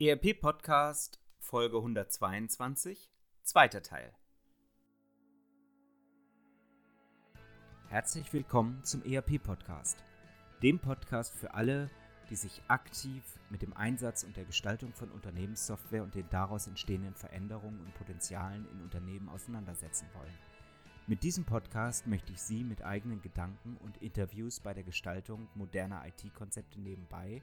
ERP Podcast Folge 122, zweiter Teil. Herzlich willkommen zum ERP Podcast, dem Podcast für alle, die sich aktiv mit dem Einsatz und der Gestaltung von Unternehmenssoftware und den daraus entstehenden Veränderungen und Potenzialen in Unternehmen auseinandersetzen wollen. Mit diesem Podcast möchte ich Sie mit eigenen Gedanken und Interviews bei der Gestaltung moderner IT-Konzepte nebenbei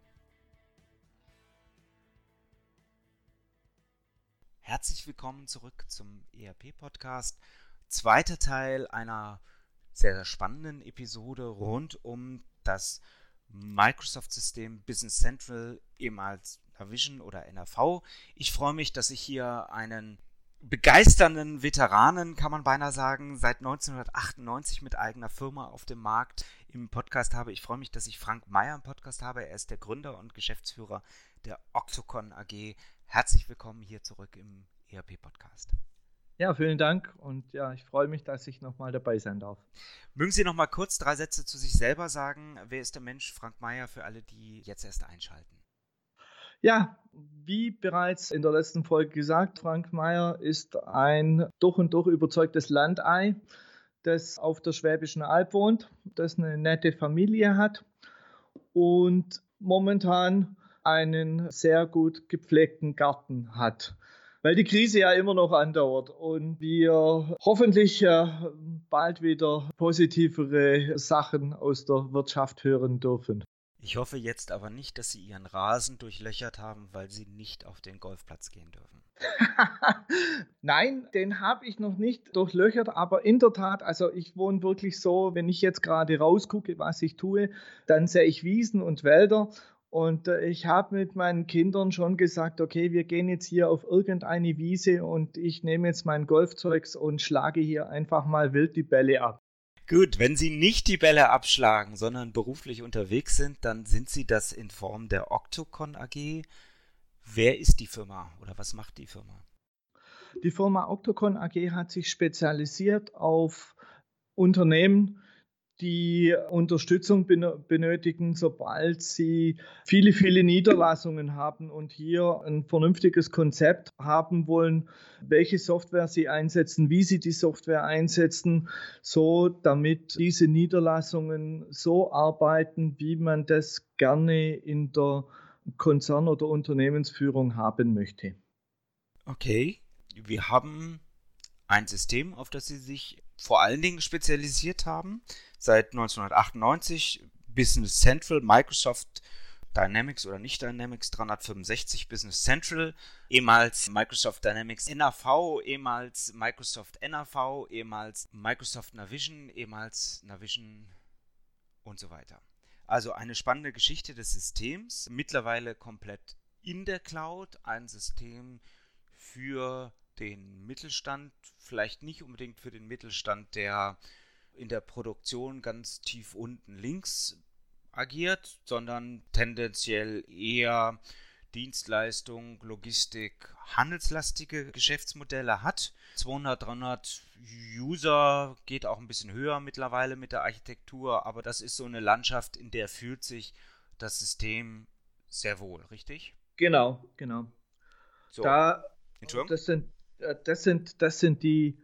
Herzlich willkommen zurück zum ERP-Podcast. Zweiter Teil einer sehr, sehr spannenden Episode rund um das Microsoft-System Business Central, ehemals Navision oder NRV. Ich freue mich, dass ich hier einen begeisternden Veteranen, kann man beinahe sagen, seit 1998 mit eigener Firma auf dem Markt im Podcast habe. Ich freue mich, dass ich Frank Meyer im Podcast habe. Er ist der Gründer und Geschäftsführer der Octocon AG. Herzlich willkommen hier zurück im ERP-Podcast. Ja, vielen Dank und ja, ich freue mich, dass ich nochmal dabei sein darf. Mögen Sie noch mal kurz drei Sätze zu sich selber sagen? Wer ist der Mensch Frank Meyer für alle, die jetzt erst einschalten? Ja, wie bereits in der letzten Folge gesagt, Frank Meyer ist ein durch und durch überzeugtes Landei, das auf der Schwäbischen Alb wohnt, das eine nette Familie hat und momentan einen sehr gut gepflegten Garten hat weil die Krise ja immer noch andauert und wir hoffentlich äh, bald wieder positivere Sachen aus der Wirtschaft hören dürfen. Ich hoffe jetzt aber nicht, dass Sie Ihren Rasen durchlöchert haben, weil Sie nicht auf den Golfplatz gehen dürfen. Nein, den habe ich noch nicht durchlöchert, aber in der Tat, also ich wohne wirklich so, wenn ich jetzt gerade rausgucke, was ich tue, dann sehe ich Wiesen und Wälder und äh, ich habe mit meinen Kindern schon gesagt, okay, wir gehen jetzt hier auf irgendeine Wiese und ich nehme jetzt mein Golfzeugs und schlage hier einfach mal wild die Bälle ab. Gut, wenn Sie nicht die Bälle abschlagen, sondern beruflich unterwegs sind, dann sind Sie das in Form der Octocon AG. Wer ist die Firma oder was macht die Firma? Die Firma Octocon AG hat sich spezialisiert auf Unternehmen, die Unterstützung benötigen, sobald sie viele, viele Niederlassungen haben und hier ein vernünftiges Konzept haben wollen, welche Software sie einsetzen, wie sie die Software einsetzen, so damit diese Niederlassungen so arbeiten, wie man das gerne in der Konzern- oder Unternehmensführung haben möchte. Okay, wir haben ein System, auf das Sie sich vor allen Dingen spezialisiert haben seit 1998 Business Central, Microsoft Dynamics oder nicht Dynamics 365 Business Central, ehemals Microsoft Dynamics NAV, ehemals Microsoft NAV, ehemals Microsoft Navision, ehemals Navision und so weiter. Also eine spannende Geschichte des Systems, mittlerweile komplett in der Cloud, ein System für den Mittelstand, vielleicht nicht unbedingt für den Mittelstand, der in der Produktion ganz tief unten links agiert, sondern tendenziell eher Dienstleistung, Logistik, handelslastige Geschäftsmodelle hat. 200, 300 User geht auch ein bisschen höher mittlerweile mit der Architektur, aber das ist so eine Landschaft, in der fühlt sich das System sehr wohl, richtig? Genau, genau. So. Da, das sind, äh, das sind, das sind die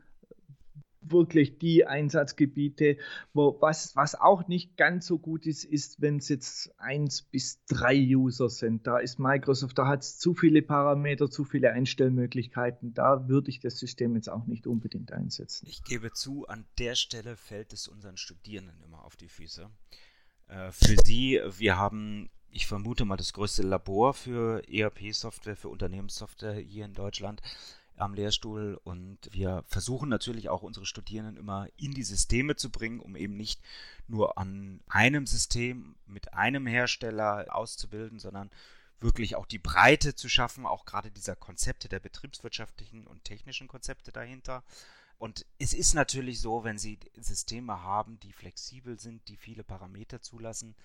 wirklich die Einsatzgebiete, wo was, was auch nicht ganz so gut ist, ist, wenn es jetzt eins bis drei User sind. Da ist Microsoft, da hat es zu viele Parameter, zu viele Einstellmöglichkeiten. Da würde ich das System jetzt auch nicht unbedingt einsetzen. Ich gebe zu, an der Stelle fällt es unseren Studierenden immer auf die Füße. Äh, für sie, wir haben ich vermute mal das größte Labor für ERP-Software, für Unternehmenssoftware hier in Deutschland am Lehrstuhl und wir versuchen natürlich auch unsere Studierenden immer in die Systeme zu bringen, um eben nicht nur an einem System mit einem Hersteller auszubilden, sondern wirklich auch die Breite zu schaffen, auch gerade dieser Konzepte der betriebswirtschaftlichen und technischen Konzepte dahinter. Und es ist natürlich so, wenn Sie Systeme haben, die flexibel sind, die viele Parameter zulassen,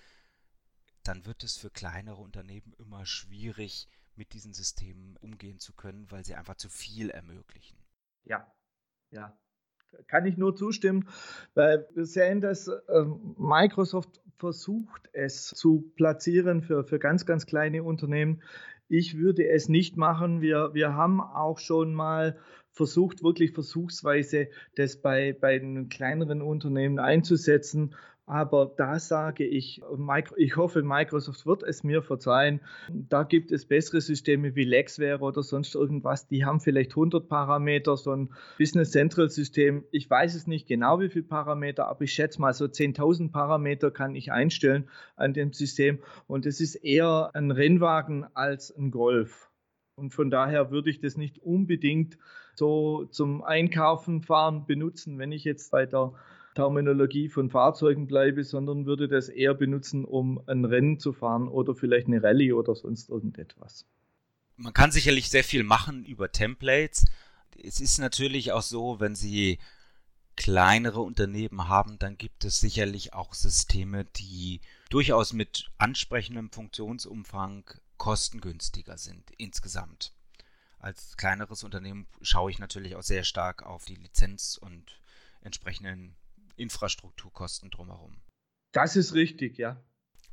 dann wird es für kleinere Unternehmen immer schwierig, mit diesen Systemen umgehen zu können, weil sie einfach zu viel ermöglichen. Ja, ja. Kann ich nur zustimmen, weil wir sehen, dass ähm, Microsoft versucht, es zu platzieren für, für ganz, ganz kleine Unternehmen. Ich würde es nicht machen. Wir, wir haben auch schon mal versucht, wirklich versuchsweise das bei, bei den kleineren Unternehmen einzusetzen. Aber da sage ich, ich hoffe, Microsoft wird es mir verzeihen. Da gibt es bessere Systeme wie Lexware oder sonst irgendwas. Die haben vielleicht 100 Parameter, so ein Business Central System. Ich weiß es nicht genau, wie viele Parameter, aber ich schätze mal so 10.000 Parameter kann ich einstellen an dem System. Und es ist eher ein Rennwagen als ein Golf. Und von daher würde ich das nicht unbedingt so zum Einkaufen fahren benutzen, wenn ich jetzt bei der Terminologie von Fahrzeugen bleibe, sondern würde das eher benutzen, um ein Rennen zu fahren oder vielleicht eine Rallye oder sonst irgendetwas. Man kann sicherlich sehr viel machen über Templates. Es ist natürlich auch so, wenn Sie kleinere Unternehmen haben, dann gibt es sicherlich auch Systeme, die durchaus mit ansprechendem Funktionsumfang kostengünstiger sind insgesamt. Als kleineres Unternehmen schaue ich natürlich auch sehr stark auf die Lizenz und entsprechenden Infrastrukturkosten drumherum. Das ist richtig, ja.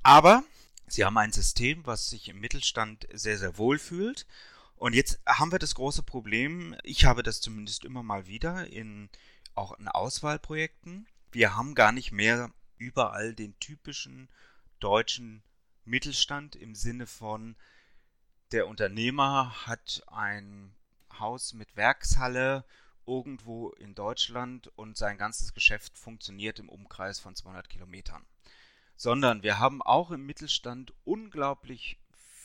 Aber sie haben ein System, was sich im Mittelstand sehr, sehr wohl fühlt. Und jetzt haben wir das große Problem, ich habe das zumindest immer mal wieder in auch in Auswahlprojekten. Wir haben gar nicht mehr überall den typischen deutschen Mittelstand im Sinne von der Unternehmer hat ein Haus mit Werkshalle irgendwo in Deutschland und sein ganzes Geschäft funktioniert im Umkreis von 200 Kilometern. Sondern wir haben auch im Mittelstand unglaublich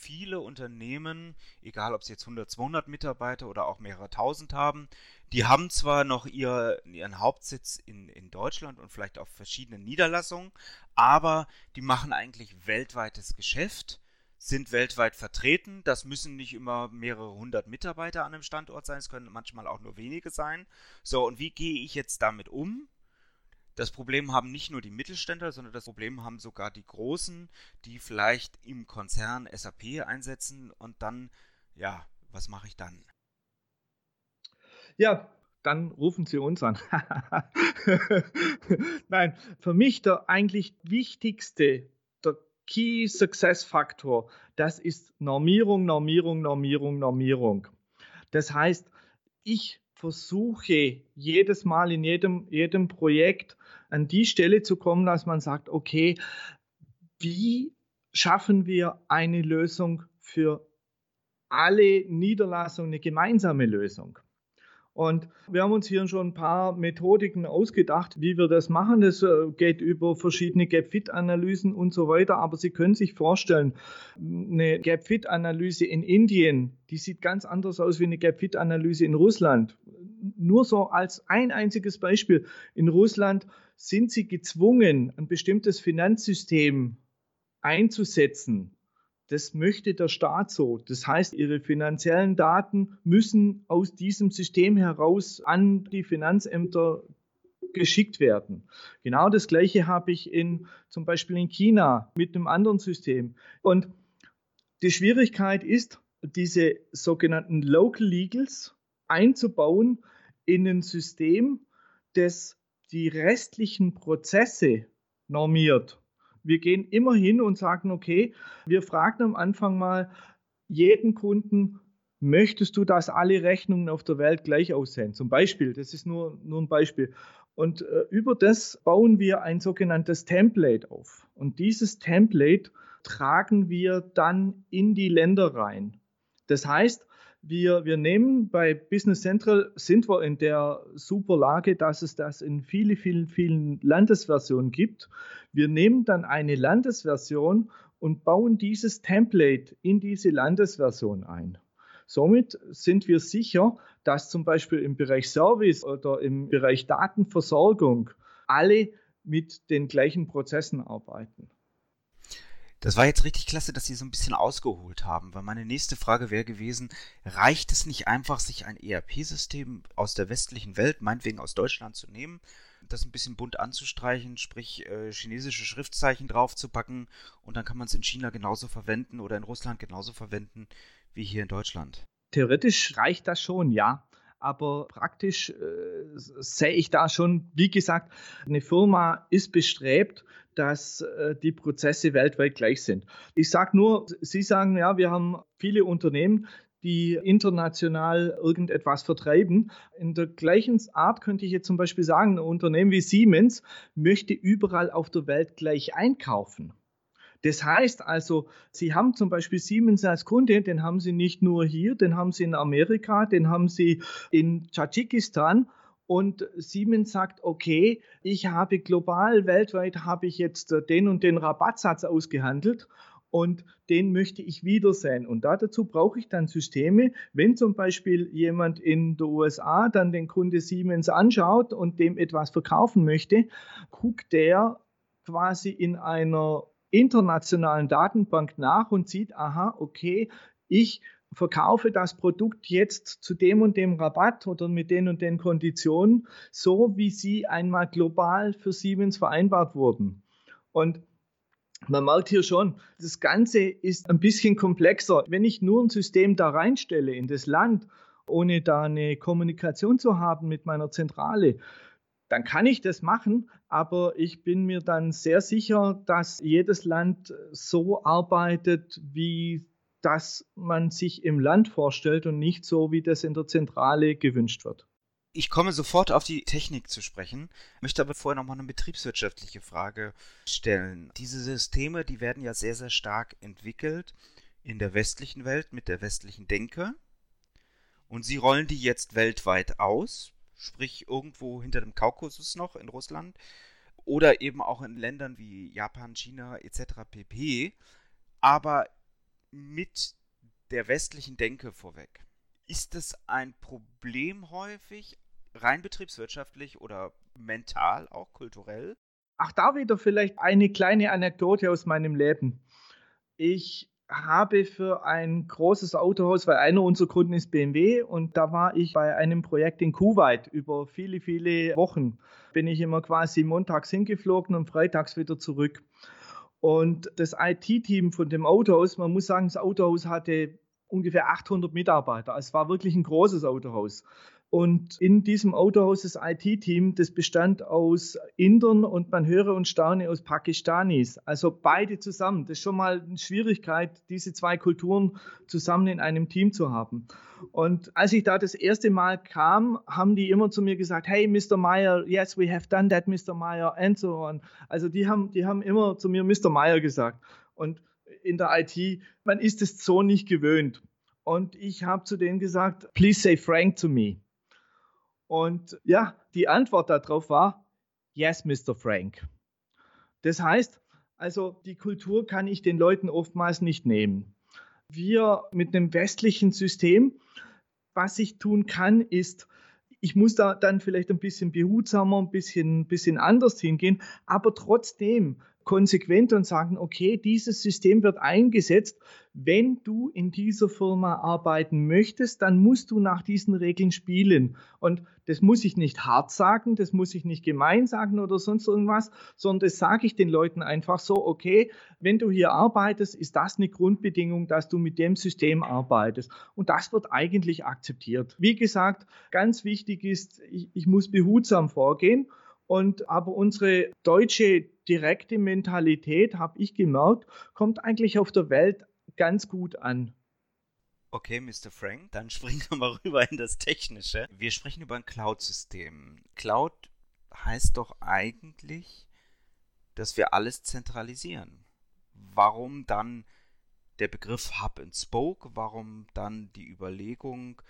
viele Unternehmen, egal ob sie jetzt 100, 200 Mitarbeiter oder auch mehrere tausend haben, die haben zwar noch ihr, ihren Hauptsitz in, in Deutschland und vielleicht auf verschiedenen Niederlassungen, aber die machen eigentlich weltweites Geschäft sind weltweit vertreten. Das müssen nicht immer mehrere hundert Mitarbeiter an einem Standort sein, es können manchmal auch nur wenige sein. So, und wie gehe ich jetzt damit um? Das Problem haben nicht nur die Mittelständler, sondern das Problem haben sogar die Großen, die vielleicht im Konzern SAP einsetzen und dann, ja, was mache ich dann? Ja, dann rufen Sie uns an. Nein, für mich der eigentlich wichtigste Key Success Faktor, das ist Normierung, Normierung, Normierung, Normierung. Das heißt, ich versuche jedes Mal in jedem, jedem Projekt an die Stelle zu kommen, dass man sagt, okay, wie schaffen wir eine Lösung für alle Niederlassungen, eine gemeinsame Lösung? Und wir haben uns hier schon ein paar Methodiken ausgedacht, wie wir das machen. Das äh, geht über verschiedene Gap-Fit-Analysen und so weiter. Aber Sie können sich vorstellen, eine Gap-Fit-Analyse in Indien, die sieht ganz anders aus wie eine Gap-Fit-Analyse in Russland. Nur so als ein einziges Beispiel. In Russland sind Sie gezwungen, ein bestimmtes Finanzsystem einzusetzen das möchte der Staat so. Das heißt, ihre finanziellen Daten müssen aus diesem System heraus an die Finanzämter geschickt werden. Genau das Gleiche habe ich in, zum Beispiel in China mit einem anderen System. Und die Schwierigkeit ist, diese sogenannten Local Legals einzubauen in ein System, das die restlichen Prozesse normiert wir gehen immer hin und sagen, okay, wir fragen am Anfang mal jeden Kunden, möchtest du, dass alle Rechnungen auf der Welt gleich aussehen? Zum Beispiel, das ist nur, nur ein Beispiel. Und äh, über das bauen wir ein sogenanntes Template auf. Und dieses Template tragen wir dann in die Länder rein. Das heißt, wir, wir nehmen bei Business Central, sind wir in der super Lage, dass es das in vielen, vielen, vielen Landesversionen gibt. Wir nehmen dann eine Landesversion und bauen dieses Template in diese Landesversion ein. Somit sind wir sicher, dass zum Beispiel im Bereich Service oder im Bereich Datenversorgung alle mit den gleichen Prozessen arbeiten. Das war jetzt richtig klasse, dass Sie so ein bisschen ausgeholt haben, weil meine nächste Frage wäre gewesen, reicht es nicht einfach, sich ein ERP-System aus der westlichen Welt, meinetwegen aus Deutschland zu nehmen, das ein bisschen bunt anzustreichen, sprich äh, chinesische Schriftzeichen draufzupacken und dann kann man es in China genauso verwenden oder in Russland genauso verwenden wie hier in Deutschland? Theoretisch reicht das schon, ja aber praktisch äh, sehe ich da schon, wie gesagt, eine Firma ist bestrebt, dass äh, die Prozesse weltweit gleich sind. Ich sage nur, Sie sagen, ja, wir haben viele Unternehmen, die international irgendetwas vertreiben. In der gleichen Art könnte ich jetzt zum Beispiel sagen, ein Unternehmen wie Siemens möchte überall auf der Welt gleich einkaufen. Das heißt also, Sie haben zum Beispiel Siemens als Kunde, den haben Sie nicht nur hier, den haben Sie in Amerika, den haben Sie in Tadschikistan und Siemens sagt, okay, ich habe global, weltweit habe ich jetzt den und den Rabattsatz ausgehandelt und den möchte ich wiedersehen. Und dazu brauche ich dann Systeme, wenn zum Beispiel jemand in den USA dann den Kunde Siemens anschaut und dem etwas verkaufen möchte, guckt der quasi in einer internationalen Datenbank nach und sieht, aha, okay, ich verkaufe das Produkt jetzt zu dem und dem Rabatt oder mit den und den Konditionen, so wie sie einmal global für Siemens vereinbart wurden. Und man merkt hier schon, das Ganze ist ein bisschen komplexer. Wenn ich nur ein System da reinstelle in das Land, ohne da eine Kommunikation zu haben mit meiner Zentrale, dann kann ich das machen, aber ich bin mir dann sehr sicher, dass jedes Land so arbeitet, wie das man sich im Land vorstellt und nicht so, wie das in der Zentrale gewünscht wird. Ich komme sofort auf die Technik zu sprechen, möchte aber vorher nochmal eine betriebswirtschaftliche Frage stellen. Diese Systeme, die werden ja sehr, sehr stark entwickelt in der westlichen Welt mit der westlichen Denke. Und Sie rollen die jetzt weltweit aus sprich irgendwo hinter dem Kaukasus noch in Russland oder eben auch in Ländern wie Japan, China etc. pp. Aber mit der westlichen Denke vorweg. Ist das ein Problem häufig, rein betriebswirtschaftlich oder mental, auch kulturell? Ach, da wieder vielleicht eine kleine Anekdote aus meinem Leben. Ich habe für ein großes Autohaus, weil einer unserer Kunden ist BMW und da war ich bei einem Projekt in Kuwait über viele, viele Wochen. Bin ich immer quasi montags hingeflogen und freitags wieder zurück. Und das IT-Team von dem Autohaus, man muss sagen, das Autohaus hatte ungefähr 800 Mitarbeiter. Es war wirklich ein großes Autohaus. Und in diesem Autohaus das IT-Team, das bestand aus Indern und man höre und staune aus Pakistanis. Also beide zusammen. Das ist schon mal eine Schwierigkeit, diese zwei Kulturen zusammen in einem Team zu haben. Und als ich da das erste Mal kam, haben die immer zu mir gesagt, hey, Mr. Meyer, yes, we have done that, Mr. Meyer, and so on. Also die haben, die haben immer zu mir Mr. Meyer gesagt. Und in der IT, man ist es so nicht gewöhnt. Und ich habe zu denen gesagt, please say Frank to me. Und ja, die Antwort darauf war, yes, Mr. Frank. Das heißt, also die Kultur kann ich den Leuten oftmals nicht nehmen. Wir mit einem westlichen System, was ich tun kann, ist, ich muss da dann vielleicht ein bisschen behutsamer, ein bisschen, bisschen anders hingehen, aber trotzdem konsequent und sagen, okay, dieses System wird eingesetzt. Wenn du in dieser Firma arbeiten möchtest, dann musst du nach diesen Regeln spielen. Und das muss ich nicht hart sagen, das muss ich nicht gemein sagen oder sonst irgendwas, sondern das sage ich den Leuten einfach so, okay, wenn du hier arbeitest, ist das eine Grundbedingung, dass du mit dem System arbeitest. Und das wird eigentlich akzeptiert. Wie gesagt, ganz wichtig ist, ich, ich muss behutsam vorgehen. Und aber unsere deutsche direkte Mentalität, habe ich gemerkt, kommt eigentlich auf der Welt ganz gut an. Okay, Mr. Frank, dann springen wir mal rüber in das Technische. Wir sprechen über ein Cloud-System. Cloud heißt doch eigentlich, dass wir alles zentralisieren. Warum dann der Begriff Hub and Spoke? Warum dann die Überlegung,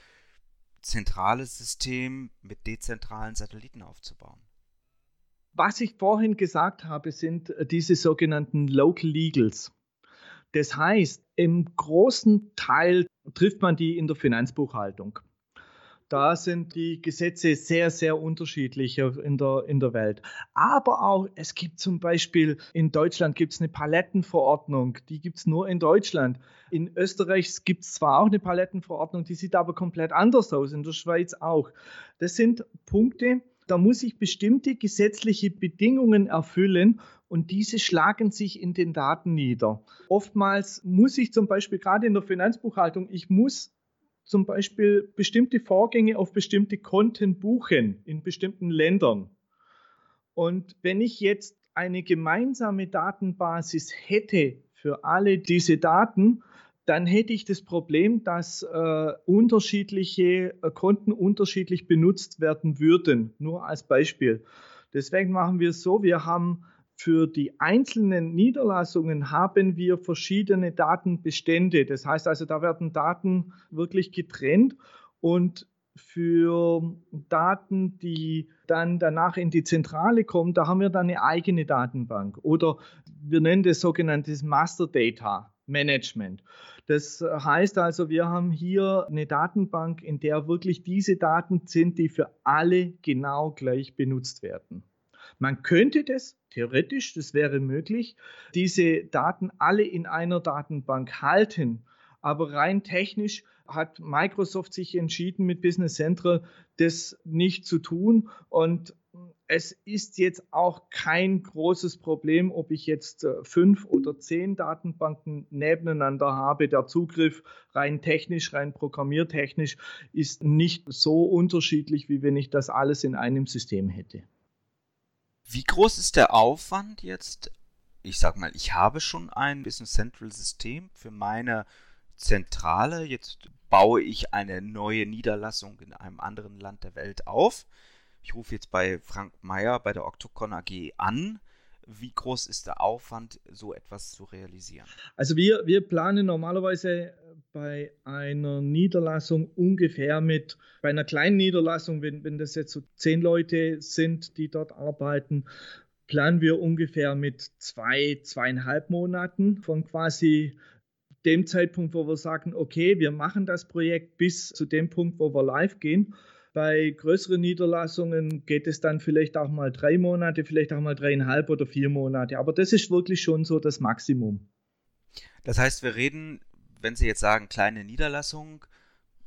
zentrales System mit dezentralen Satelliten aufzubauen? Was ich vorhin gesagt habe, sind äh, diese sogenannten Local Legals. Das heißt, im großen Teil trifft man die in der Finanzbuchhaltung. Da sind die Gesetze sehr, sehr unterschiedlich in der, in der Welt. Aber auch, es gibt zum Beispiel, in Deutschland gibt es eine Palettenverordnung, die gibt es nur in Deutschland. In Österreich gibt es zwar auch eine Palettenverordnung, die sieht aber komplett anders aus, in der Schweiz auch. Das sind Punkte, da muss ich bestimmte gesetzliche Bedingungen erfüllen und diese schlagen sich in den Daten nieder. Oftmals muss ich zum Beispiel gerade in der Finanzbuchhaltung, ich muss zum Beispiel bestimmte Vorgänge auf bestimmte Konten buchen in bestimmten Ländern. Und wenn ich jetzt eine gemeinsame Datenbasis hätte für alle diese Daten, dann hätte ich das Problem, dass äh, unterschiedliche äh, Konten unterschiedlich benutzt werden würden. Nur als Beispiel. Deswegen machen wir es so, wir haben für die einzelnen Niederlassungen haben wir verschiedene Datenbestände. Das heißt also, da werden Daten wirklich getrennt und für Daten, die dann danach in die Zentrale kommen, da haben wir dann eine eigene Datenbank oder wir nennen das sogenanntes Master Data Management. Das heißt also, wir haben hier eine Datenbank, in der wirklich diese Daten sind, die für alle genau gleich benutzt werden. Man könnte das theoretisch, das wäre möglich, diese Daten alle in einer Datenbank halten. Aber rein technisch hat Microsoft sich entschieden, mit Business Central das nicht zu tun. Und es ist jetzt auch kein großes Problem, ob ich jetzt äh, fünf oder zehn Datenbanken nebeneinander habe. Der Zugriff rein technisch, rein programmiertechnisch ist nicht so unterschiedlich, wie wenn ich das alles in einem System hätte. Wie groß ist der Aufwand jetzt? Ich sag mal, ich habe schon ein Business Central System für meine Zentrale. Jetzt baue ich eine neue Niederlassung in einem anderen Land der Welt auf. Ich rufe jetzt bei Frank Meyer bei der Octocon AG an. Wie groß ist der Aufwand, so etwas zu realisieren? Also wir, wir planen normalerweise bei einer Niederlassung ungefähr mit, bei einer kleinen Niederlassung, wenn, wenn das jetzt so zehn Leute sind, die dort arbeiten, planen wir ungefähr mit zwei, zweieinhalb Monaten von quasi dem Zeitpunkt, wo wir sagen, okay, wir machen das Projekt bis zu dem Punkt, wo wir live gehen. Bei größeren Niederlassungen geht es dann vielleicht auch mal drei Monate, vielleicht auch mal dreieinhalb oder vier Monate. Aber das ist wirklich schon so das Maximum. Das heißt, wir reden, wenn Sie jetzt sagen, kleine Niederlassung,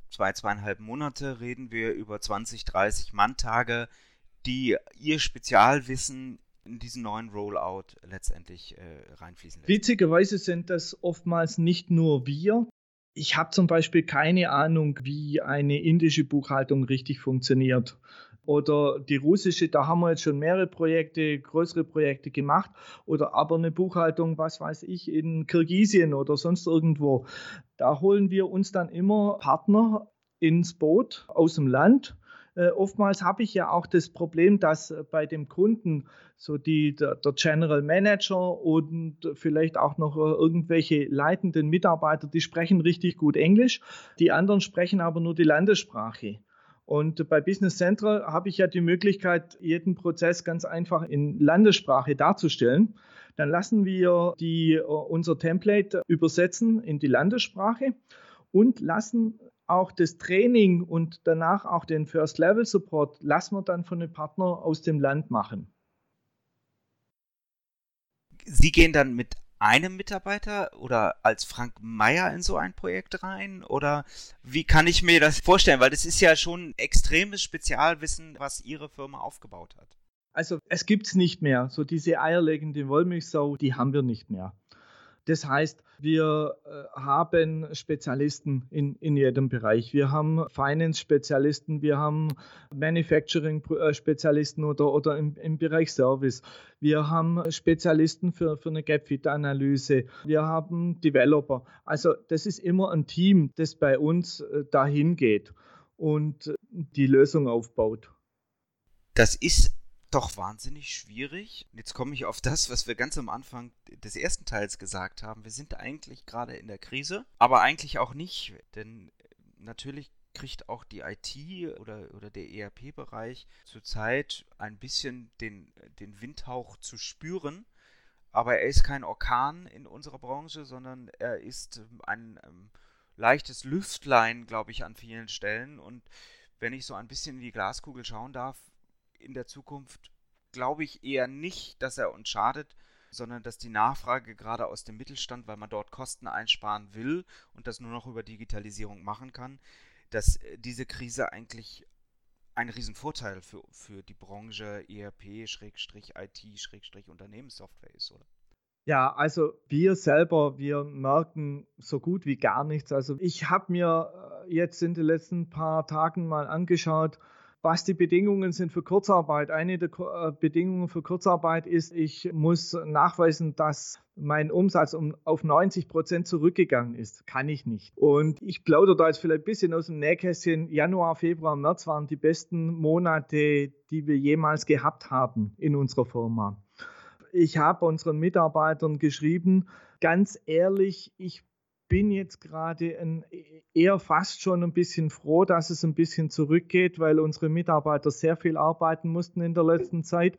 zwei, zweieinhalb Monate, reden wir über 20, 30 Manntage, die Ihr Spezialwissen in diesen neuen Rollout letztendlich äh, reinfließen lässt. Witzigerweise sind das oftmals nicht nur wir, ich habe zum Beispiel keine Ahnung, wie eine indische Buchhaltung richtig funktioniert. Oder die russische, da haben wir jetzt schon mehrere Projekte, größere Projekte gemacht. Oder aber eine Buchhaltung, was weiß ich, in Kirgisien oder sonst irgendwo. Da holen wir uns dann immer Partner ins Boot aus dem Land, oftmals habe ich ja auch das Problem, dass äh, bei dem Kunden so die, der, der, General Manager und vielleicht auch noch äh, irgendwelche leitenden Mitarbeiter, die sprechen richtig gut Englisch, die anderen sprechen aber nur die Landessprache. Und bei Business Central habe ich ja die Möglichkeit, jeden Prozess ganz einfach in Landessprache darzustellen. Dann lassen wir die, unser Template übersetzen in die Landessprache und lassen auch das Training und danach auch den First-Level-Support lassen wir dann von den Partnern aus dem Land machen. Sie gehen dann mit einem Mitarbeiter oder als Frank Meyer in so ein Projekt rein? Oder wie kann ich mir das vorstellen? Weil das ist ja schon extremes Spezialwissen, was Ihre Firma aufgebaut hat. Also es gibt es nicht mehr. So diese eierlegende Wollmilchsau, die haben wir nicht mehr. Das heißt, wir äh, haben Spezialisten in, in jedem Bereich. Wir haben Finance-Spezialisten, wir haben Manufacturing-Spezialisten oder, oder im, im Bereich Service. Wir haben Spezialisten für, für eine Gap-Fit-Analyse. Wir haben Developer. Also das ist immer ein Team, das bei uns äh, dahin geht und die Lösung aufbaut. Das ist doch wahnsinnig schwierig. Jetzt komme ich auf das, was wir ganz am Anfang des ersten Teils gesagt haben. Wir sind eigentlich gerade in der Krise, aber eigentlich auch nicht, denn natürlich kriegt auch die IT oder, oder der ERP-Bereich zurzeit ein bisschen den, den Windhauch zu spüren. Aber er ist kein Orkan in unserer Branche, sondern er ist ein ähm, leichtes Lüftlein, glaube ich, an vielen Stellen. Und wenn ich so ein bisschen in die Glaskugel schauen darf, in der Zukunft glaube ich eher nicht, dass er uns schadet, sondern dass die Nachfrage gerade aus dem Mittelstand, weil man dort Kosten einsparen will und das nur noch über Digitalisierung machen kann, dass äh, diese Krise eigentlich ein Riesenvorteil für, für die Branche ERP-IT-Unternehmenssoftware ist, oder? Ja, also wir selber, wir merken so gut wie gar nichts. Also ich habe mir äh, jetzt in den letzten paar Tagen mal angeschaut, was die Bedingungen sind für Kurzarbeit. Eine der äh, Bedingungen für Kurzarbeit ist, ich muss nachweisen, dass mein Umsatz um, auf 90 Prozent zurückgegangen ist. Kann ich nicht. Und ich plaudere da jetzt vielleicht ein bisschen aus dem Nähkästchen. Januar, Februar, März waren die besten Monate, die wir jemals gehabt haben in unserer Firma. Ich habe unseren Mitarbeitern geschrieben, ganz ehrlich, ich bin jetzt gerade eher fast schon ein bisschen froh, dass es ein bisschen zurückgeht, weil unsere Mitarbeiter sehr viel arbeiten mussten in der letzten Zeit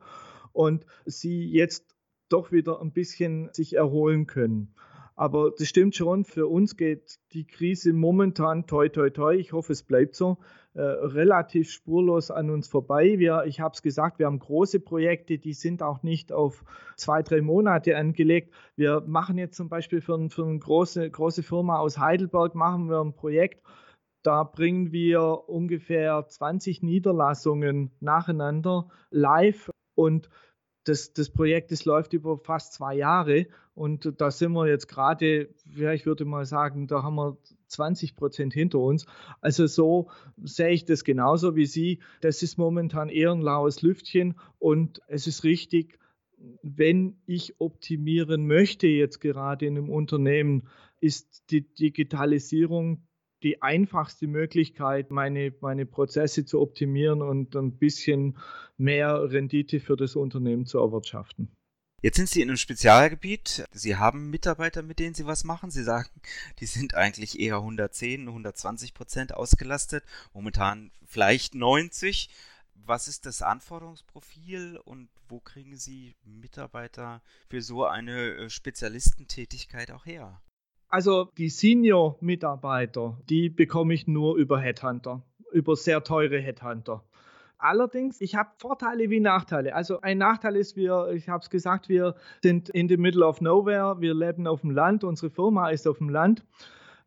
und sie jetzt doch wieder ein bisschen sich erholen können. Aber das stimmt schon, für uns geht die Krise momentan, toi, toi, toi, ich hoffe, es bleibt so, äh, relativ spurlos an uns vorbei. Wir, ich habe es gesagt, wir haben große Projekte, die sind auch nicht auf zwei, drei Monate angelegt. Wir machen jetzt zum Beispiel für, für eine große, große Firma aus Heidelberg, machen wir ein Projekt, da bringen wir ungefähr 20 Niederlassungen nacheinander live und das, das Projekt das läuft über fast zwei Jahre und da sind wir jetzt gerade, ja, ich würde mal sagen, da haben wir 20 Prozent hinter uns. Also so sehe ich das genauso wie Sie. Das ist momentan eher ein laues Lüftchen und es ist richtig, wenn ich optimieren möchte jetzt gerade in einem Unternehmen, ist die Digitalisierung die einfachste Möglichkeit, meine, meine Prozesse zu optimieren und ein bisschen mehr Rendite für das Unternehmen zu erwirtschaften. Jetzt sind Sie in einem Spezialgebiet. Sie haben Mitarbeiter, mit denen Sie was machen. Sie sagen, die sind eigentlich eher 110, 120 Prozent ausgelastet. Momentan vielleicht 90. Was ist das Anforderungsprofil und wo kriegen Sie Mitarbeiter für so eine äh, Spezialistentätigkeit auch her? Also die Senior-Mitarbeiter, die bekomme ich nur über Headhunter, über sehr teure Headhunter. Allerdings, ich habe Vorteile wie Nachteile. Also ein Nachteil ist, wir, ich habe es gesagt, wir sind in the middle of nowhere, wir leben auf dem Land, unsere Firma ist auf dem Land.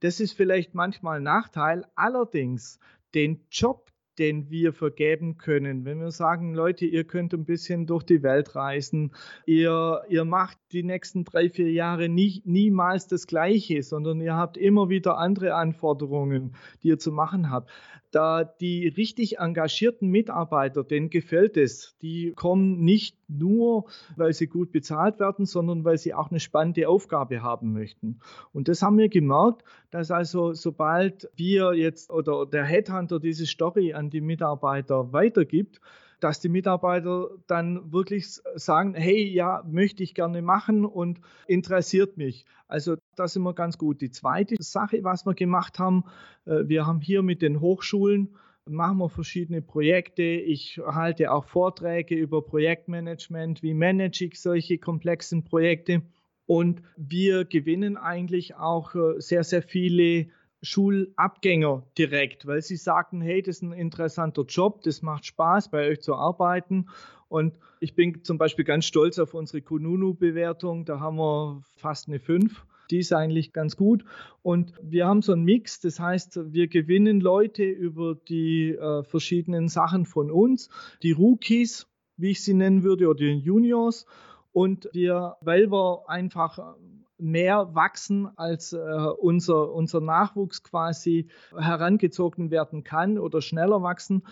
Das ist vielleicht manchmal ein Nachteil. Allerdings, den Job, den wir vergeben können. Wenn wir sagen, Leute, ihr könnt ein bisschen durch die Welt reisen, ihr, ihr macht die nächsten drei, vier Jahre nie, niemals das Gleiche, sondern ihr habt immer wieder andere Anforderungen, die ihr zu machen habt. Da die richtig engagierten Mitarbeiter, denen gefällt es, die kommen nicht nur, weil sie gut bezahlt werden, sondern weil sie auch eine spannende Aufgabe haben möchten. Und das haben wir gemerkt, dass also sobald wir jetzt oder der Headhunter diese Story an die Mitarbeiter weitergibt, dass die Mitarbeiter dann wirklich sagen, hey, ja, möchte ich gerne machen und interessiert mich. Also da sind wir ganz gut. Die zweite Sache, was wir gemacht haben, äh, wir haben hier mit den Hochschulen machen wir verschiedene Projekte. Ich halte auch Vorträge über Projektmanagement. Wie manage ich solche komplexen Projekte? Und wir gewinnen eigentlich auch äh, sehr, sehr viele Schulabgänger direkt, weil sie sagten, hey, das ist ein interessanter Job, das macht Spaß, bei euch zu arbeiten. Und ich bin zum Beispiel ganz stolz auf unsere Kununu-Bewertung. Da haben wir fast eine 5. Die ist eigentlich ganz gut. Und wir haben so einen Mix, das heißt, wir gewinnen Leute über die äh, verschiedenen Sachen von uns, die Rookies, wie ich sie nennen würde, oder die Juniors. Und wir, weil wir einfach mehr wachsen, als äh, unser, unser Nachwuchs quasi herangezogen werden kann oder schneller wachsen,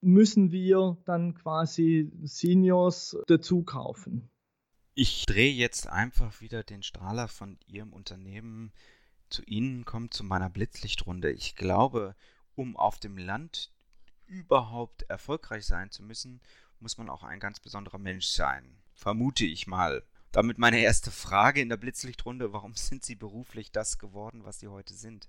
müssen wir dann quasi Seniors dazu kaufen. Ich drehe jetzt einfach wieder den Strahler von Ihrem Unternehmen zu Ihnen, kommt zu meiner Blitzlichtrunde. Ich glaube, um auf dem Land überhaupt erfolgreich sein zu müssen, muss man auch ein ganz besonderer Mensch sein. Vermute ich mal. Damit meine erste Frage in der Blitzlichtrunde, warum sind Sie beruflich das geworden, was Sie heute sind?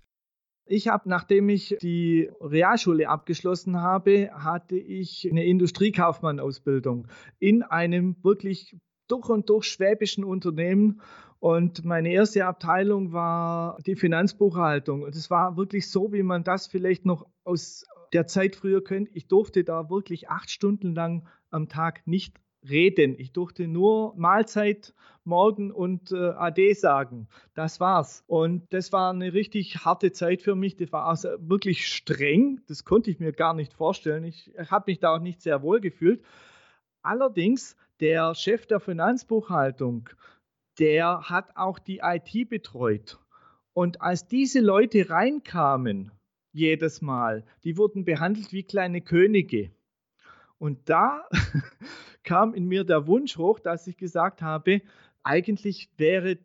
Ich habe, nachdem ich die Realschule abgeschlossen habe, hatte ich eine Industriekaufmann-Ausbildung in einem wirklich durch und durch schwäbischen Unternehmen. Und meine erste Abteilung war die Finanzbuchhaltung. Und es war wirklich so, wie man das vielleicht noch aus der Zeit früher könnt, ich durfte da wirklich acht Stunden lang am Tag nicht reden. Ich durfte nur Mahlzeit morgen und äh, Ade sagen. Das war's. Und das war eine richtig harte Zeit für mich. Das war also wirklich streng. Das konnte ich mir gar nicht vorstellen. Ich habe mich da auch nicht sehr wohl gefühlt. Allerdings, der Chef der Finanzbuchhaltung, der hat auch die IT betreut. Und als diese Leute reinkamen, jedes Mal, die wurden behandelt wie kleine Könige. Und da kam in mir der Wunsch hoch, dass ich gesagt habe, eigentlich wäre,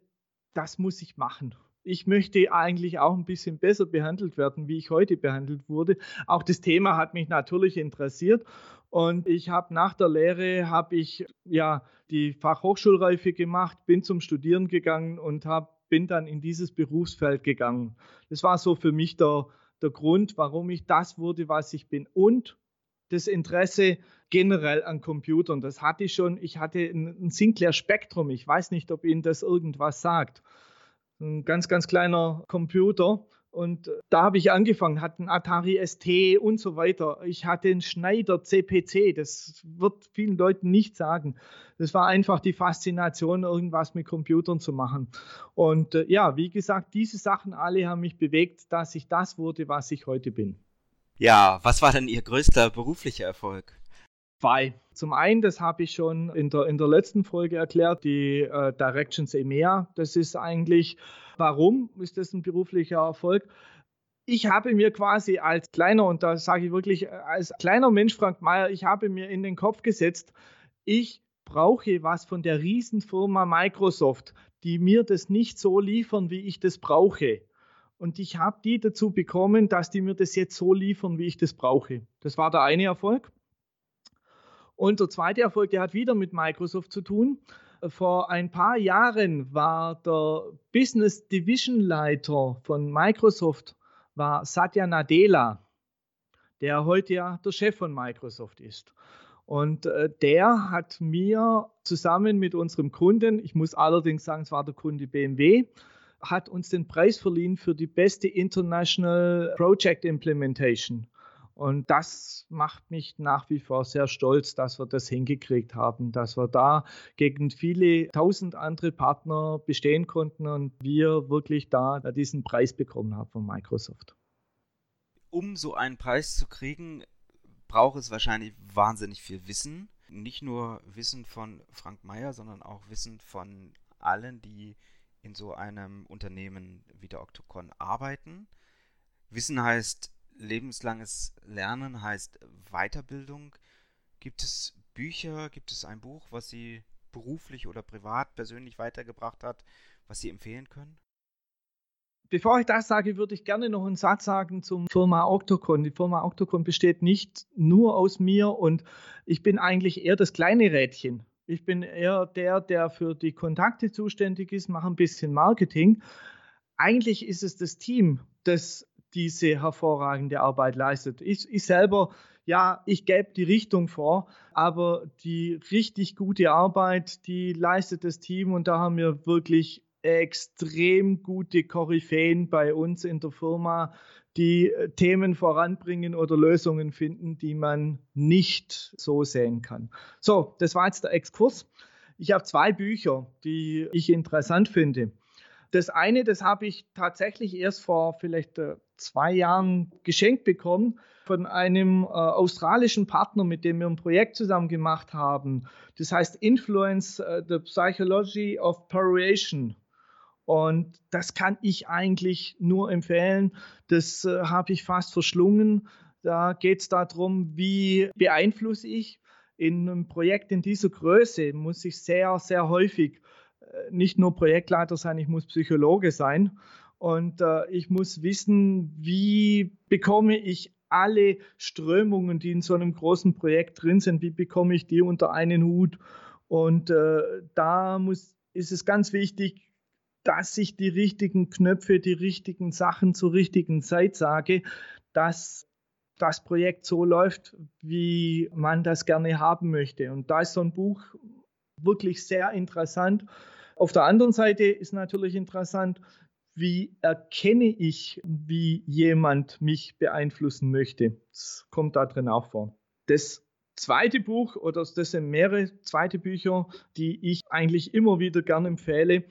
das muss ich machen. Ich möchte eigentlich auch ein bisschen besser behandelt werden, wie ich heute behandelt wurde. Auch das Thema hat mich natürlich interessiert und ich habe nach der Lehre habe ich ja die Fachhochschulreife gemacht, bin zum Studieren gegangen und hab, bin dann in dieses Berufsfeld gegangen. Das war so für mich der, der Grund, warum ich das wurde, was ich bin. Und das Interesse generell an Computern. Das hatte ich schon. Ich hatte ein Sinclair Spectrum. Ich weiß nicht, ob Ihnen das irgendwas sagt. Ein ganz, ganz kleiner Computer. Und da habe ich angefangen, hatte einen Atari ST und so weiter. Ich hatte einen Schneider CPC, das wird vielen Leuten nicht sagen. Das war einfach die Faszination, irgendwas mit Computern zu machen. Und äh, ja, wie gesagt, diese Sachen alle haben mich bewegt, dass ich das wurde, was ich heute bin. Ja, was war denn Ihr größter beruflicher Erfolg? Zwei. Zum einen, das habe ich schon in der, in der letzten Folge erklärt, die äh, Directions EMEA. Das ist eigentlich, warum ist das ein beruflicher Erfolg? Ich habe mir quasi als kleiner, und da sage ich wirklich als kleiner Mensch, Frank Mayer, ich habe mir in den Kopf gesetzt, ich brauche was von der Riesenfirma Microsoft, die mir das nicht so liefern, wie ich das brauche. Und ich habe die dazu bekommen, dass die mir das jetzt so liefern, wie ich das brauche. Das war der eine Erfolg. Und der zweite Erfolg, der hat wieder mit Microsoft zu tun. Vor ein paar Jahren war der Business Division Leiter von Microsoft war Satya Nadella, der heute ja der Chef von Microsoft ist. Und äh, der hat mir zusammen mit unserem Kunden, ich muss allerdings sagen, es war der Kunde BMW, hat uns den Preis verliehen für die beste International Project Implementation. Und das macht mich nach wie vor sehr stolz, dass wir das hingekriegt haben, dass wir da gegen viele tausend andere Partner bestehen konnten und wir wirklich da diesen Preis bekommen haben von Microsoft. Um so einen Preis zu kriegen, braucht es wahrscheinlich wahnsinnig viel Wissen. Nicht nur Wissen von Frank Meyer, sondern auch Wissen von allen, die in so einem Unternehmen wie der Octocon arbeiten. Wissen heißt lebenslanges Lernen, heißt Weiterbildung. Gibt es Bücher, gibt es ein Buch, was Sie beruflich oder privat persönlich weitergebracht hat, was Sie empfehlen können? Bevor ich das sage, würde ich gerne noch einen Satz sagen zum Firma Octocon. Die Firma Octocon besteht nicht nur aus mir und ich bin eigentlich eher das kleine Rädchen. Ich bin eher der, der für die Kontakte zuständig ist, mache ein bisschen Marketing. Eigentlich ist es das Team, das diese hervorragende Arbeit leistet. Ich, ich selber, ja, ich gebe die Richtung vor, aber die richtig gute Arbeit, die leistet das Team und da haben wir wirklich extrem gute Koryphäen bei uns in der Firma, die äh, Themen voranbringen oder Lösungen finden, die man nicht so sehen kann. So, das war jetzt der Exkurs. Ich habe zwei Bücher, die ich interessant finde. Das eine, das habe ich tatsächlich erst vor vielleicht äh, zwei Jahren geschenkt bekommen von einem äh, australischen Partner, mit dem wir ein Projekt zusammen gemacht haben. Das heißt Influence uh, the Psychology of Peroration. Und das kann ich eigentlich nur empfehlen. Das äh, habe ich fast verschlungen. Da geht es darum, wie beeinflusse ich in einem Projekt in dieser Größe, muss ich sehr, sehr häufig nicht nur Projektleiter sein, ich muss Psychologe sein. Und äh, ich muss wissen, wie bekomme ich alle Strömungen, die in so einem großen Projekt drin sind, wie bekomme ich die unter einen Hut? Und äh, da muss, ist es ganz wichtig, dass ich die richtigen Knöpfe, die richtigen Sachen zur richtigen Zeit sage, dass das Projekt so läuft, wie man das gerne haben möchte. Und da ist so ein Buch wirklich sehr interessant. Auf der anderen Seite ist natürlich interessant, wie erkenne ich, wie jemand mich beeinflussen möchte. Das kommt da drin auch vor. Das zweite Buch, oder das sind mehrere zweite Bücher, die ich eigentlich immer wieder gerne empfehle.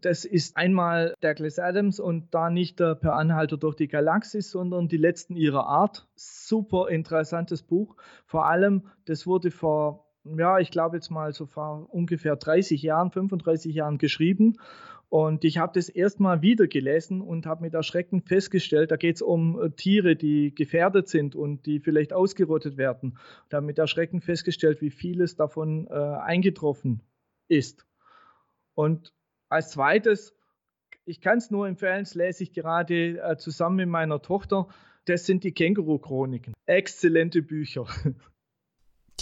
Das ist einmal Douglas Adams und da nicht der Per Anhalter durch die Galaxis, sondern die letzten ihrer Art. Super interessantes Buch. Vor allem, das wurde vor, ja, ich glaube jetzt mal so vor ungefähr 30 Jahren, 35 Jahren geschrieben. Und ich habe das erstmal wieder gelesen und habe mit Erschrecken festgestellt, da geht es um äh, Tiere, die gefährdet sind und die vielleicht ausgerottet werden. Habe mit Erschrecken festgestellt, wie vieles davon äh, eingetroffen ist. Und als zweites, ich kann es nur empfehlen, das lese ich gerade äh, zusammen mit meiner Tochter. Das sind die Känguru-Chroniken. Exzellente Bücher.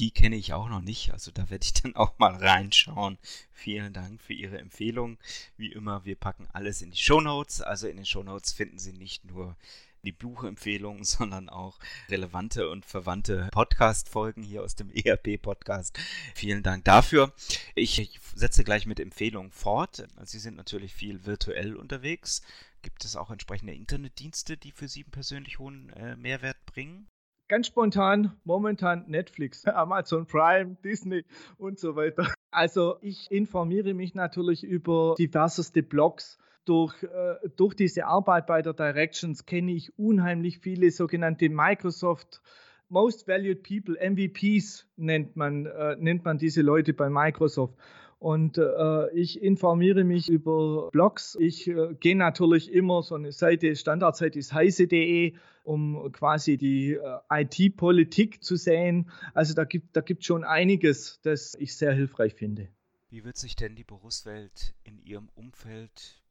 Die kenne ich auch noch nicht, also da werde ich dann auch mal reinschauen. Vielen Dank für Ihre Empfehlung. Wie immer, wir packen alles in die Show Notes. Also in den Show Notes finden Sie nicht nur die Buchempfehlungen, sondern auch relevante und verwandte Podcast-Folgen hier aus dem ERP-Podcast. Vielen Dank dafür. Ich setze gleich mit Empfehlungen fort. Sie sind natürlich viel virtuell unterwegs. Gibt es auch entsprechende Internetdienste, die für Sie persönlich hohen äh, Mehrwert bringen? Ganz spontan, momentan Netflix, Amazon Prime, Disney und so weiter. Also ich informiere mich natürlich über diverseste Blogs durch, äh, durch diese Arbeit bei der Directions kenne ich unheimlich viele sogenannte Microsoft Most Valued People, MVPs nennt man, äh, nennt man diese Leute bei Microsoft. Und äh, ich informiere mich über Blogs. Ich äh, gehe natürlich immer so eine Seite, Standardseite ist heise.de, um quasi die äh, IT-Politik zu sehen. Also da gibt es da schon einiges, das ich sehr hilfreich finde. Wie wird sich denn die Berufswelt in Ihrem Umfeld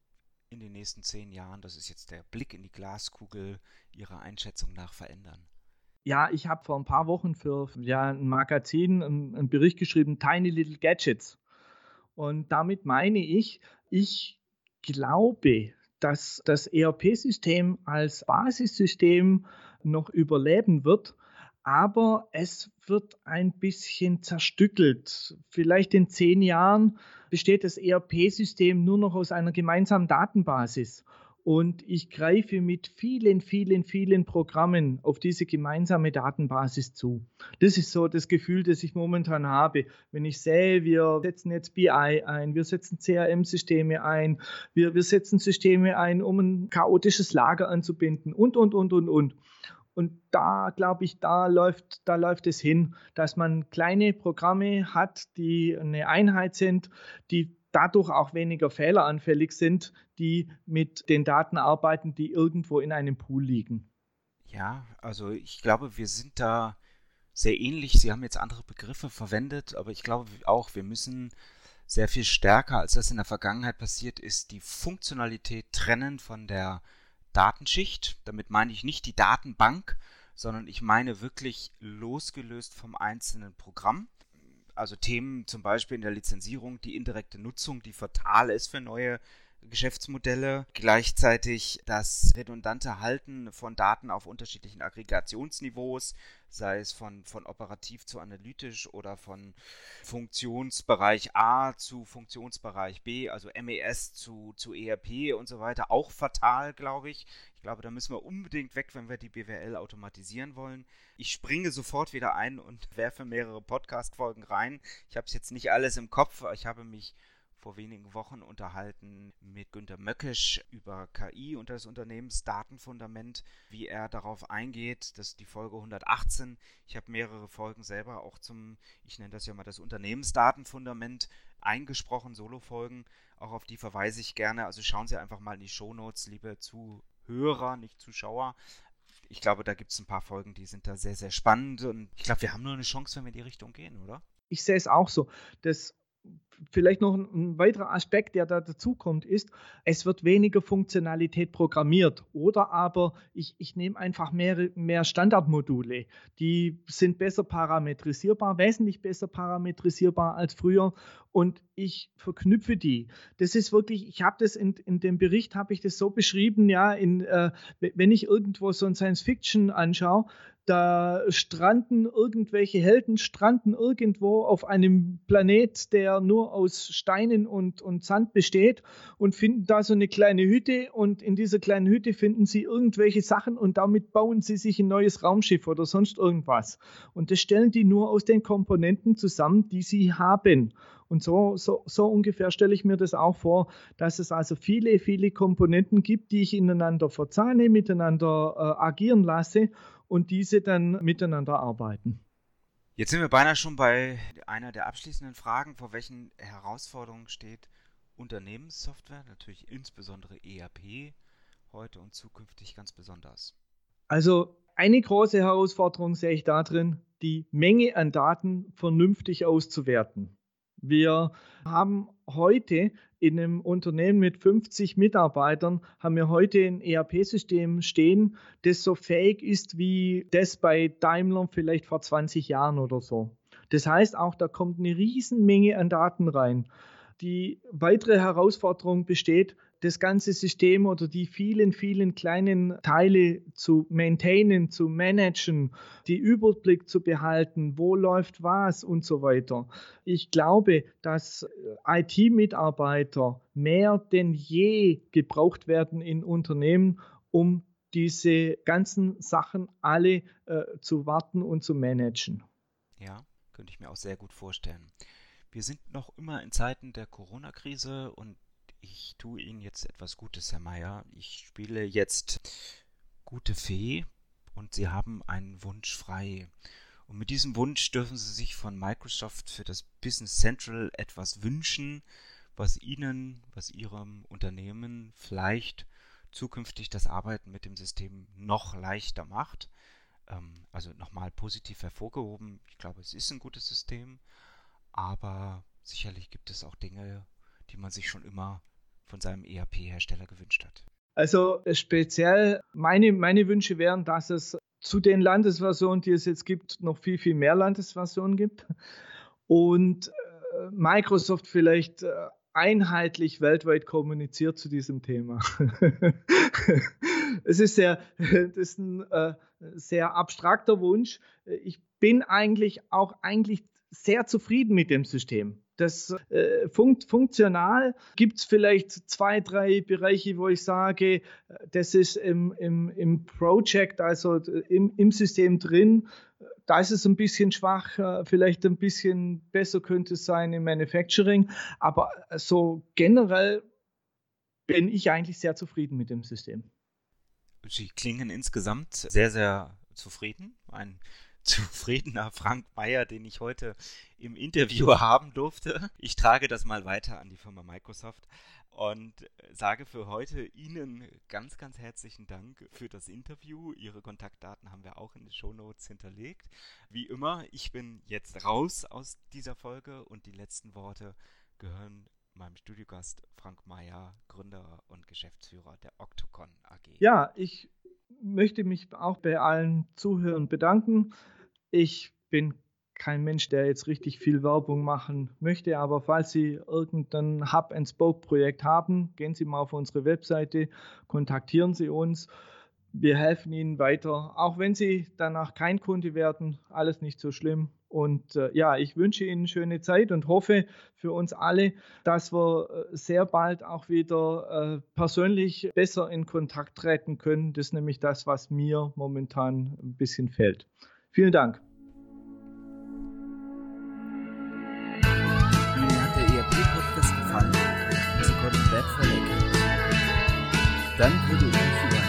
in den nächsten zehn Jahren, das ist jetzt der Blick in die Glaskugel, Ihrer Einschätzung nach verändern? Ja, ich habe vor ein paar Wochen für ja, ein Magazin einen, einen Bericht geschrieben, Tiny Little Gadgets. Und damit meine ich, ich glaube, dass das ERP-System als Basissystem noch überleben wird, aber es wird ein bisschen zerstückelt. Vielleicht in zehn Jahren besteht das ERP-System nur noch aus einer gemeinsamen Datenbasis. Und ich greife mit vielen, vielen, vielen Programmen auf diese gemeinsame Datenbasis zu. Das ist so das Gefühl, das ich momentan habe. Wenn ich sehe, wir setzen jetzt BI ein, wir setzen CRM-Systeme ein, wir, wir setzen Systeme ein, um ein chaotisches Lager anzubinden und, und, und, und, und. Und da glaube ich, da läuft, da läuft es hin, dass man kleine Programme hat, die eine Einheit sind, die dadurch auch weniger fehleranfällig sind, die mit den Daten arbeiten, die irgendwo in einem Pool liegen. Ja, also ich glaube, wir sind da sehr ähnlich. Sie haben jetzt andere Begriffe verwendet, aber ich glaube auch, wir müssen sehr viel stärker, als das in der Vergangenheit passiert ist, die Funktionalität trennen von der Datenschicht. Damit meine ich nicht die Datenbank, sondern ich meine wirklich losgelöst vom einzelnen Programm. Also Themen zum Beispiel in der Lizenzierung, die indirekte Nutzung, die fatal ist für neue Geschäftsmodelle, gleichzeitig das redundante Halten von Daten auf unterschiedlichen Aggregationsniveaus, sei es von, von operativ zu analytisch oder von Funktionsbereich A zu Funktionsbereich B, also MES zu, zu ERP und so weiter, auch fatal, glaube ich. Ich glaube, da müssen wir unbedingt weg, wenn wir die BWL automatisieren wollen. Ich springe sofort wieder ein und werfe mehrere Podcast-Folgen rein. Ich habe es jetzt nicht alles im Kopf, ich habe mich vor wenigen Wochen unterhalten mit Günter Möckisch über KI und das Unternehmensdatenfundament, wie er darauf eingeht. Das ist die Folge 118. Ich habe mehrere Folgen selber auch zum, ich nenne das ja mal das Unternehmensdatenfundament eingesprochen, Solo-Folgen. Auch auf die verweise ich gerne. Also schauen Sie einfach mal in die Shownotes, liebe Zuhörer, nicht Zuschauer. Ich glaube, da gibt es ein paar Folgen, die sind da sehr, sehr spannend und ich glaube, wir haben nur eine Chance, wenn wir in die Richtung gehen, oder? Ich sehe es auch so. Das vielleicht noch ein, weiterer Aspekt, der da dazukommt, ist, es wird weniger Funktionalität programmiert. Oder aber ich, ich nehme einfach mehr, mehr Standardmodule. Die sind besser parametrisierbar, wesentlich besser parametrisierbar als früher. Und ich verknüpfe die. Das ist wirklich, ich habe das in, in dem Bericht, habe ich das so beschrieben, ja, in, äh, wenn ich irgendwo so ein Science Fiction anschaue, da stranden irgendwelche Helden, stranden irgendwo auf einem Planet, der nur aus Steinen und, und Sand besteht und finden da so eine kleine Hütte und in dieser kleinen Hütte finden sie irgendwelche Sachen und damit bauen sie sich ein neues Raumschiff oder sonst irgendwas. Und das stellen die nur aus den Komponenten zusammen, die sie haben. Und so, so, so ungefähr stelle ich mir das auch vor, dass es also viele, viele Komponenten gibt, die ich ineinander verzahne, miteinander äh, agieren lasse und diese dann miteinander arbeiten. Jetzt sind wir beinahe schon bei einer der abschließenden Fragen. Vor welchen Herausforderungen steht Unternehmenssoftware, natürlich insbesondere ERP, heute und zukünftig ganz besonders? Also eine große Herausforderung sehe ich darin, die Menge an Daten vernünftig auszuwerten. Wir haben heute in einem Unternehmen mit 50 Mitarbeitern, haben wir heute ein ERP-System stehen, das so fähig ist wie das bei Daimler vielleicht vor 20 Jahren oder so. Das heißt auch, da kommt eine Riesenmenge an Daten rein. Die weitere Herausforderung besteht, das ganze System oder die vielen, vielen kleinen Teile zu maintainen, zu managen, die Überblick zu behalten, wo läuft was und so weiter. Ich glaube, dass IT-Mitarbeiter mehr denn je gebraucht werden in Unternehmen, um diese ganzen Sachen alle äh, zu warten und zu managen. Ja, könnte ich mir auch sehr gut vorstellen. Wir sind noch immer in Zeiten der Corona-Krise und ich tue Ihnen jetzt etwas Gutes, Herr Meier. Ich spiele jetzt gute Fee und Sie haben einen Wunsch frei. Und mit diesem Wunsch dürfen Sie sich von Microsoft für das Business Central etwas wünschen, was Ihnen, was Ihrem Unternehmen vielleicht zukünftig das Arbeiten mit dem System noch leichter macht. Ähm, also nochmal positiv hervorgehoben. Ich glaube, es ist ein gutes System, aber sicherlich gibt es auch Dinge, die man sich schon immer von seinem ERP-Hersteller gewünscht hat? Also äh, speziell meine, meine Wünsche wären, dass es zu den Landesversionen, die es jetzt gibt, noch viel, viel mehr Landesversionen gibt und äh, Microsoft vielleicht äh, einheitlich weltweit kommuniziert zu diesem Thema. es ist sehr, das ist ein sehr abstrakter Wunsch. Ich bin eigentlich auch eigentlich sehr zufrieden mit dem System. Das äh, funkt, funktional gibt es vielleicht zwei, drei Bereiche, wo ich sage, das ist im, im, im Project, also im, im System drin. Da ist es ein bisschen schwach, vielleicht ein bisschen besser könnte es sein im Manufacturing. Aber so generell bin ich eigentlich sehr zufrieden mit dem System. Sie klingen insgesamt sehr, sehr zufrieden. Ein zufriedener Frank Meyer, den ich heute im Interview haben durfte. Ich trage das mal weiter an die Firma Microsoft und sage für heute Ihnen ganz, ganz herzlichen Dank für das Interview. Ihre Kontaktdaten haben wir auch in den Shownotes hinterlegt. Wie immer, ich bin jetzt raus aus dieser Folge und die letzten Worte gehören meinem Studiogast Frank Meyer, Gründer und Geschäftsführer der Octocon AG. Ja, ich möchte mich auch bei allen Zuhörern bedanken. Ich bin kein Mensch, der jetzt richtig viel Werbung machen möchte, aber falls Sie irgendein Hub-and-Spoke-Projekt haben, gehen Sie mal auf unsere Webseite, kontaktieren Sie uns. Wir helfen Ihnen weiter, auch wenn Sie danach kein Kunde werden, alles nicht so schlimm. Und äh, ja, ich wünsche Ihnen schöne Zeit und hoffe für uns alle, dass wir äh, sehr bald auch wieder äh, persönlich besser in Kontakt treten können. Das ist nämlich das, was mir momentan ein bisschen fehlt. Vielen Dank. Ihnen hat der ERP-Podcast gefallen Sie konnten wertvoll. Dann würde ich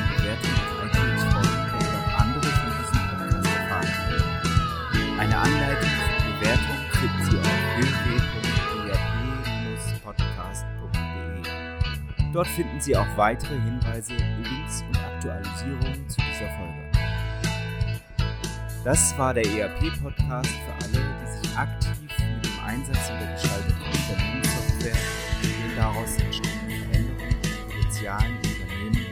Dort finden Sie auch weitere Hinweise, Links und Aktualisierungen zu dieser Folge. Das war der ERP-Podcast für alle, die sich aktiv mit dem Einsatz und der Gestaltung von Unternehmenssoftware und den daraus entstehenden Veränderungen und Potenzialen im Unternehmen,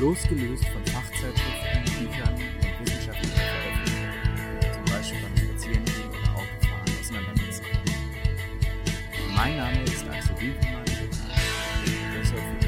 losgelöst von Fachzeitschriften, Büchern und wissenschaftlichen Veröffentlichungen, zum Beispiel beim Spazierengehen oder Autofahren, auseinandersetzen. Mein Name ist Axel Winkelmann, Professor für